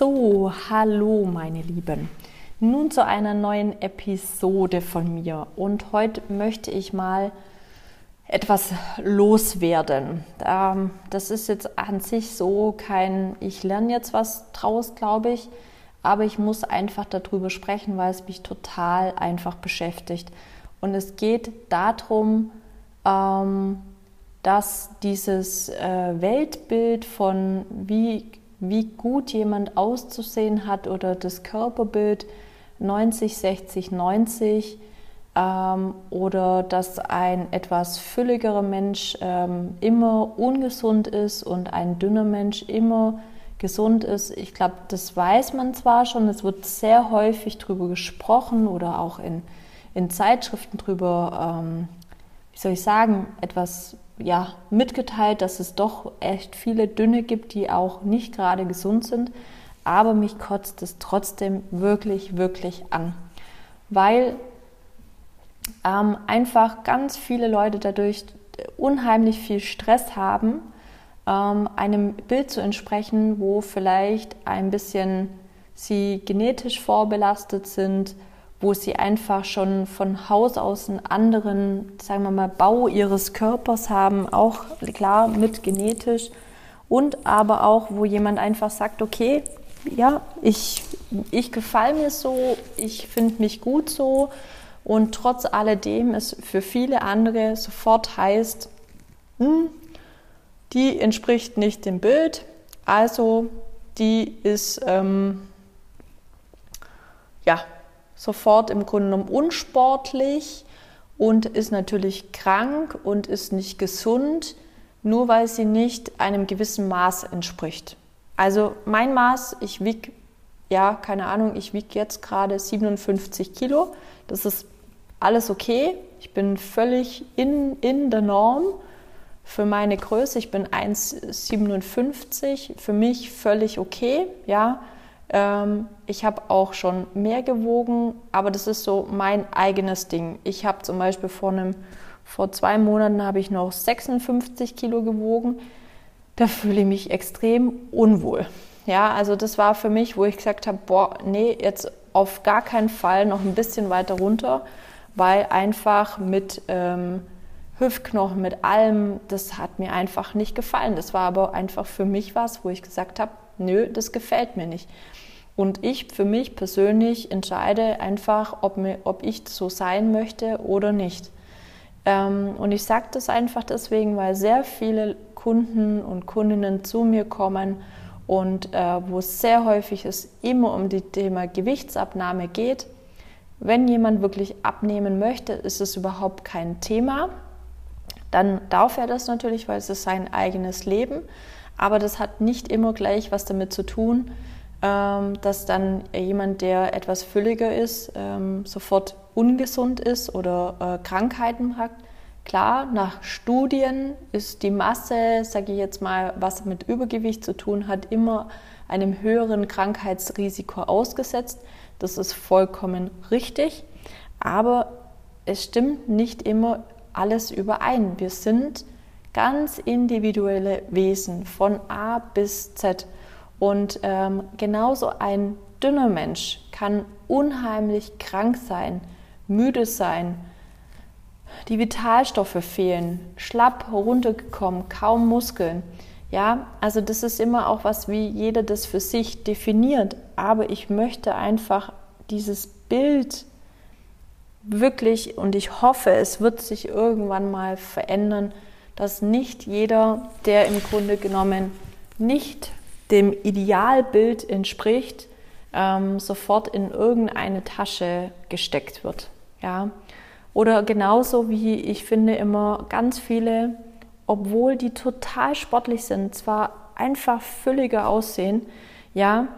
So, hallo meine Lieben. Nun zu einer neuen Episode von mir. Und heute möchte ich mal etwas loswerden. Ähm, das ist jetzt an sich so kein, ich lerne jetzt was draus, glaube ich, aber ich muss einfach darüber sprechen, weil es mich total einfach beschäftigt. Und es geht darum, ähm, dass dieses äh, Weltbild von wie, wie gut jemand auszusehen hat oder das Körperbild 90, 60, 90 ähm, oder dass ein etwas fülligerer Mensch ähm, immer ungesund ist und ein dünner Mensch immer gesund ist. Ich glaube, das weiß man zwar schon, es wird sehr häufig darüber gesprochen oder auch in, in Zeitschriften darüber, ähm, wie soll ich sagen, etwas ja, mitgeteilt, dass es doch echt viele Dünne gibt, die auch nicht gerade gesund sind. Aber mich kotzt es trotzdem wirklich, wirklich an. Weil ähm, einfach ganz viele Leute dadurch unheimlich viel Stress haben, ähm, einem Bild zu entsprechen, wo vielleicht ein bisschen sie genetisch vorbelastet sind, wo sie einfach schon von Haus aus einen anderen, sagen wir mal, Bau ihres Körpers haben, auch klar mit genetisch. Und aber auch, wo jemand einfach sagt, okay, ja, ich, ich gefalle mir so, ich finde mich gut so. Und trotz alledem es für viele andere sofort heißt, hm, die entspricht nicht dem Bild, also die ist ähm, ja sofort im Grunde genommen unsportlich und ist natürlich krank und ist nicht gesund, nur weil sie nicht einem gewissen Maß entspricht. Also mein Maß, ich wiege, ja, keine Ahnung, ich wiege jetzt gerade 57 Kilo. Das ist alles okay. Ich bin völlig in, in der Norm für meine Größe. Ich bin 1,57, für mich völlig okay, ja. Ähm, ich habe auch schon mehr gewogen, aber das ist so mein eigenes Ding. Ich habe zum Beispiel vor einem, vor zwei Monaten habe ich noch 56 Kilo gewogen. Da fühle ich mich extrem unwohl. Ja, also das war für mich, wo ich gesagt habe, boah, nee, jetzt auf gar keinen Fall noch ein bisschen weiter runter weil einfach mit ähm, Hüftknochen, mit allem, das hat mir einfach nicht gefallen. Das war aber einfach für mich was, wo ich gesagt habe, nö, das gefällt mir nicht. Und ich für mich persönlich entscheide einfach, ob, mir, ob ich so sein möchte oder nicht. Ähm, und ich sage das einfach deswegen, weil sehr viele Kunden und Kundinnen zu mir kommen und äh, wo es sehr häufig es immer um das Thema Gewichtsabnahme geht wenn jemand wirklich abnehmen möchte, ist es überhaupt kein Thema. Dann darf er das natürlich, weil es ist sein eigenes Leben. Aber das hat nicht immer gleich was damit zu tun, ähm, dass dann jemand, der etwas fülliger ist, ähm, sofort ungesund ist oder äh, Krankheiten hat. Klar, nach Studien ist die Masse, sage ich jetzt mal, was mit Übergewicht zu tun hat, immer einem höheren Krankheitsrisiko ausgesetzt. Das ist vollkommen richtig, aber es stimmt nicht immer alles überein. Wir sind ganz individuelle Wesen von A bis Z. Und ähm, genauso ein dünner Mensch kann unheimlich krank sein, müde sein, die Vitalstoffe fehlen, schlapp runtergekommen, kaum Muskeln. Ja, also das ist immer auch was, wie jeder das für sich definiert. Aber ich möchte einfach dieses Bild wirklich, und ich hoffe, es wird sich irgendwann mal verändern, dass nicht jeder, der im Grunde genommen nicht dem Idealbild entspricht, ähm, sofort in irgendeine Tasche gesteckt wird. Ja? Oder genauso wie ich finde immer ganz viele obwohl die total sportlich sind, zwar einfach fülliger aussehen, ja,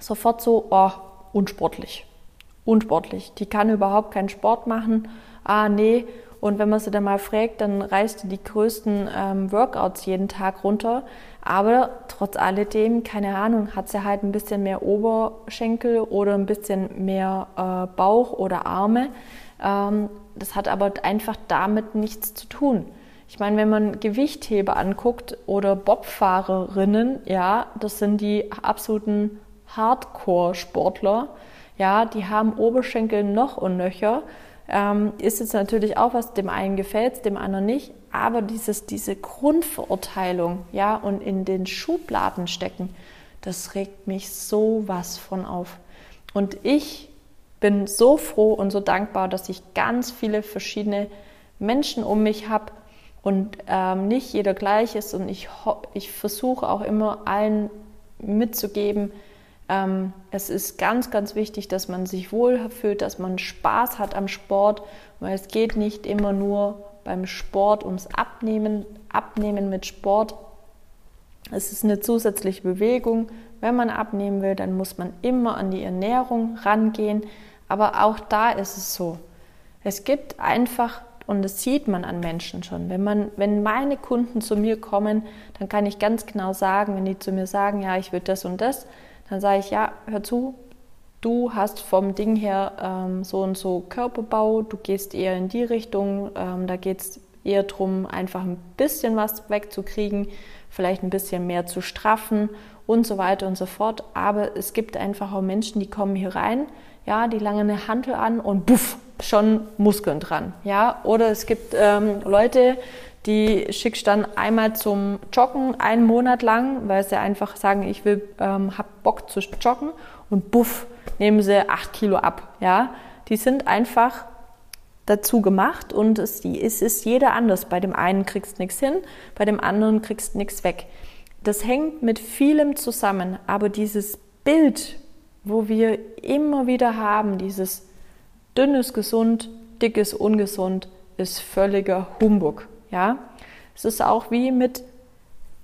sofort so, oh, unsportlich. Unsportlich. Die kann überhaupt keinen Sport machen. Ah, nee. Und wenn man sie dann mal fragt, dann reißt die die größten ähm, Workouts jeden Tag runter. Aber trotz alledem, keine Ahnung, hat sie halt ein bisschen mehr Oberschenkel oder ein bisschen mehr äh, Bauch oder Arme. Ähm, das hat aber einfach damit nichts zu tun. Ich meine, wenn man Gewichtheber anguckt oder Bobfahrerinnen, ja, das sind die absoluten Hardcore-Sportler, ja, die haben Oberschenkel noch und nöcher. Ähm, ist jetzt natürlich auch was, dem einen gefällt dem anderen nicht, aber dieses, diese Grundverurteilung, ja, und in den Schubladen stecken, das regt mich so was von auf. Und ich bin so froh und so dankbar, dass ich ganz viele verschiedene Menschen um mich habe und ähm, nicht jeder gleich ist. Und ich, ich versuche auch immer allen mitzugeben, ähm, es ist ganz, ganz wichtig, dass man sich wohlfühlt, dass man Spaß hat am Sport, weil es geht nicht immer nur beim Sport ums Abnehmen, Abnehmen mit Sport. Es ist eine zusätzliche Bewegung. Wenn man abnehmen will, dann muss man immer an die Ernährung rangehen. Aber auch da ist es so. Es gibt einfach, und das sieht man an Menschen schon, wenn, man, wenn meine Kunden zu mir kommen, dann kann ich ganz genau sagen, wenn die zu mir sagen, ja, ich will das und das, dann sage ich, ja, hör zu, du hast vom Ding her ähm, so und so Körperbau, du gehst eher in die Richtung, ähm, da geht es eher darum, einfach ein bisschen was wegzukriegen, vielleicht ein bisschen mehr zu straffen und so weiter und so fort. Aber es gibt einfach auch Menschen, die kommen hier rein, ja, die langen eine Hantel an und buff, schon Muskeln dran, ja. Oder es gibt ähm, Leute, die schickst dann einmal zum Joggen einen Monat lang, weil sie einfach sagen, ich will, ähm, hab Bock zu joggen und buff, nehmen sie acht Kilo ab, ja. Die sind einfach dazu gemacht und es, es ist jeder anders. Bei dem einen kriegst du nichts hin, bei dem anderen kriegst du nichts weg. Das hängt mit vielem zusammen, aber dieses Bild, wo wir immer wieder haben, dieses dünnes gesund, dickes ungesund, ist völliger Humbug. Ja, es ist auch wie mit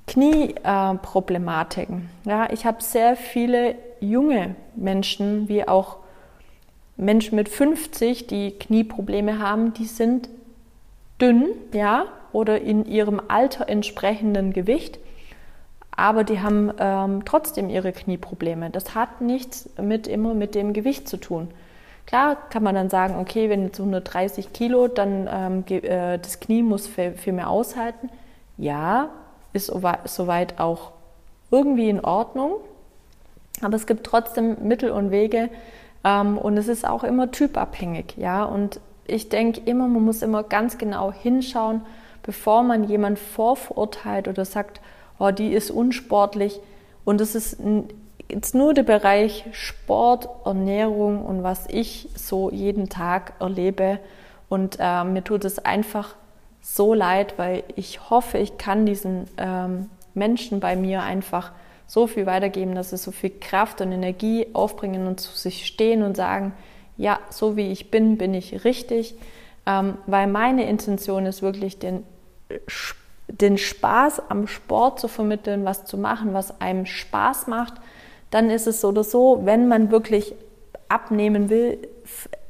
Knieproblematiken. Äh, ja, ich habe sehr viele junge Menschen, wie auch Menschen mit 50, die Knieprobleme haben, die sind dünn, ja, oder in ihrem Alter entsprechenden Gewicht aber die haben ähm, trotzdem ihre Knieprobleme. Das hat nichts mit immer mit dem Gewicht zu tun. Klar kann man dann sagen, okay, wenn jetzt 130 Kilo, dann ähm, äh, das Knie muss viel, viel mehr aushalten. Ja, ist soweit auch irgendwie in Ordnung. Aber es gibt trotzdem Mittel und Wege ähm, und es ist auch immer typabhängig. Ja, und ich denke immer, man muss immer ganz genau hinschauen, bevor man jemand vorverurteilt oder sagt, oh, die ist unsportlich. Und es ist jetzt nur der Bereich Sport, Ernährung und was ich so jeden Tag erlebe. Und äh, mir tut es einfach so leid, weil ich hoffe, ich kann diesen ähm, Menschen bei mir einfach so viel weitergeben, dass sie so viel Kraft und Energie aufbringen und zu sich stehen und sagen, ja, so wie ich bin, bin ich richtig. Ähm, weil meine Intention ist wirklich, den Sport den Spaß am Sport zu vermitteln, was zu machen, was einem Spaß macht, dann ist es so oder so, wenn man wirklich abnehmen will,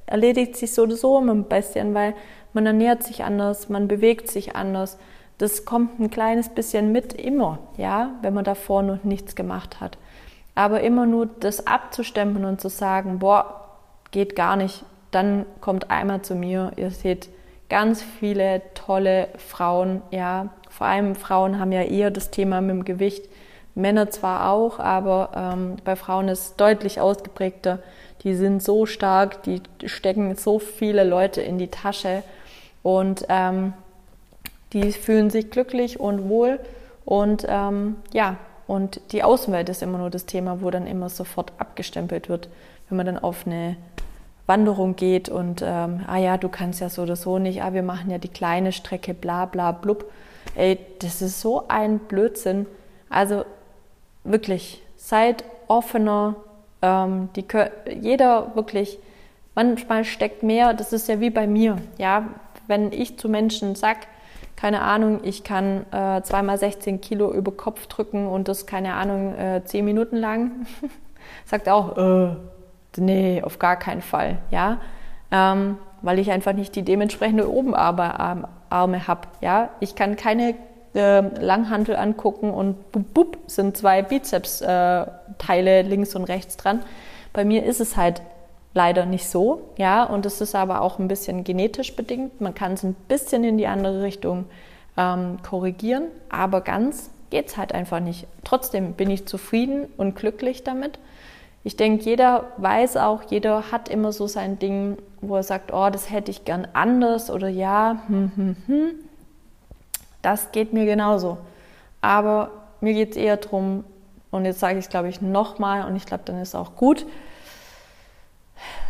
erledigt sich so oder so immer ein bisschen, weil man ernährt sich anders, man bewegt sich anders. Das kommt ein kleines bisschen mit immer, ja, wenn man davor noch nichts gemacht hat. Aber immer nur das abzustempeln und zu sagen, boah, geht gar nicht, dann kommt einmal zu mir. Ihr seht ganz viele tolle Frauen, ja, vor allem Frauen haben ja eher das Thema mit dem Gewicht. Männer zwar auch, aber ähm, bei Frauen ist es deutlich ausgeprägter. Die sind so stark, die stecken so viele Leute in die Tasche und ähm, die fühlen sich glücklich und wohl. Und ähm, ja, und die Außenwelt ist immer nur das Thema, wo dann immer sofort abgestempelt wird, wenn man dann auf eine Wanderung geht und ähm, ah ja, du kannst ja so oder so nicht, ah, wir machen ja die kleine Strecke, bla bla blub. Ey, das ist so ein Blödsinn. Also wirklich, seid offener. Ähm, die, jeder wirklich, manchmal steckt mehr, das ist ja wie bei mir. Ja, wenn ich zu Menschen sag, keine Ahnung, ich kann äh, zweimal 16 Kilo über Kopf drücken und das, keine Ahnung, äh, 10 Minuten lang, sagt auch, äh, nee, auf gar keinen Fall. Ja, ähm, weil ich einfach nicht die dementsprechende Obenarme habe. Ja, ich kann keine äh, Langhantel angucken und bup, bup, sind zwei Bizeps-Teile äh, links und rechts dran. Bei mir ist es halt leider nicht so, ja, und es ist aber auch ein bisschen genetisch bedingt. Man kann es ein bisschen in die andere Richtung ähm, korrigieren, aber ganz geht es halt einfach nicht. Trotzdem bin ich zufrieden und glücklich damit. ich denke, jeder weiß auch, jeder hat immer so sein Ding, wo er sagt, oh, das hätte ich gern anders oder ja, hm, hm, hm. Das geht mir genauso. Aber mir geht es eher darum, und jetzt sage ich es, glaube ich, nochmal, und ich glaube, dann ist auch gut,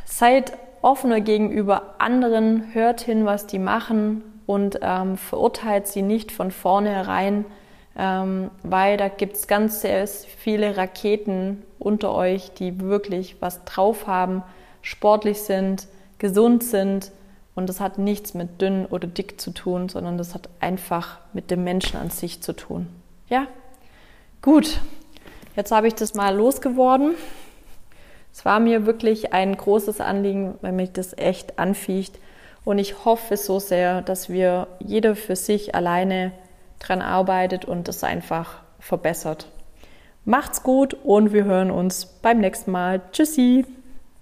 seid offener gegenüber anderen, hört hin, was die machen und ähm, verurteilt sie nicht von vornherein, ähm, weil da gibt es ganz sehr viele Raketen unter euch, die wirklich was drauf haben, sportlich sind, gesund sind und das hat nichts mit dünn oder dick zu tun, sondern das hat einfach mit dem Menschen an sich zu tun. Ja, gut. Jetzt habe ich das mal losgeworden. Es war mir wirklich ein großes Anliegen, weil mich das echt anficht. Und ich hoffe so sehr, dass wir jeder für sich alleine dran arbeitet und das einfach verbessert. Macht's gut und wir hören uns beim nächsten Mal. Tschüssi!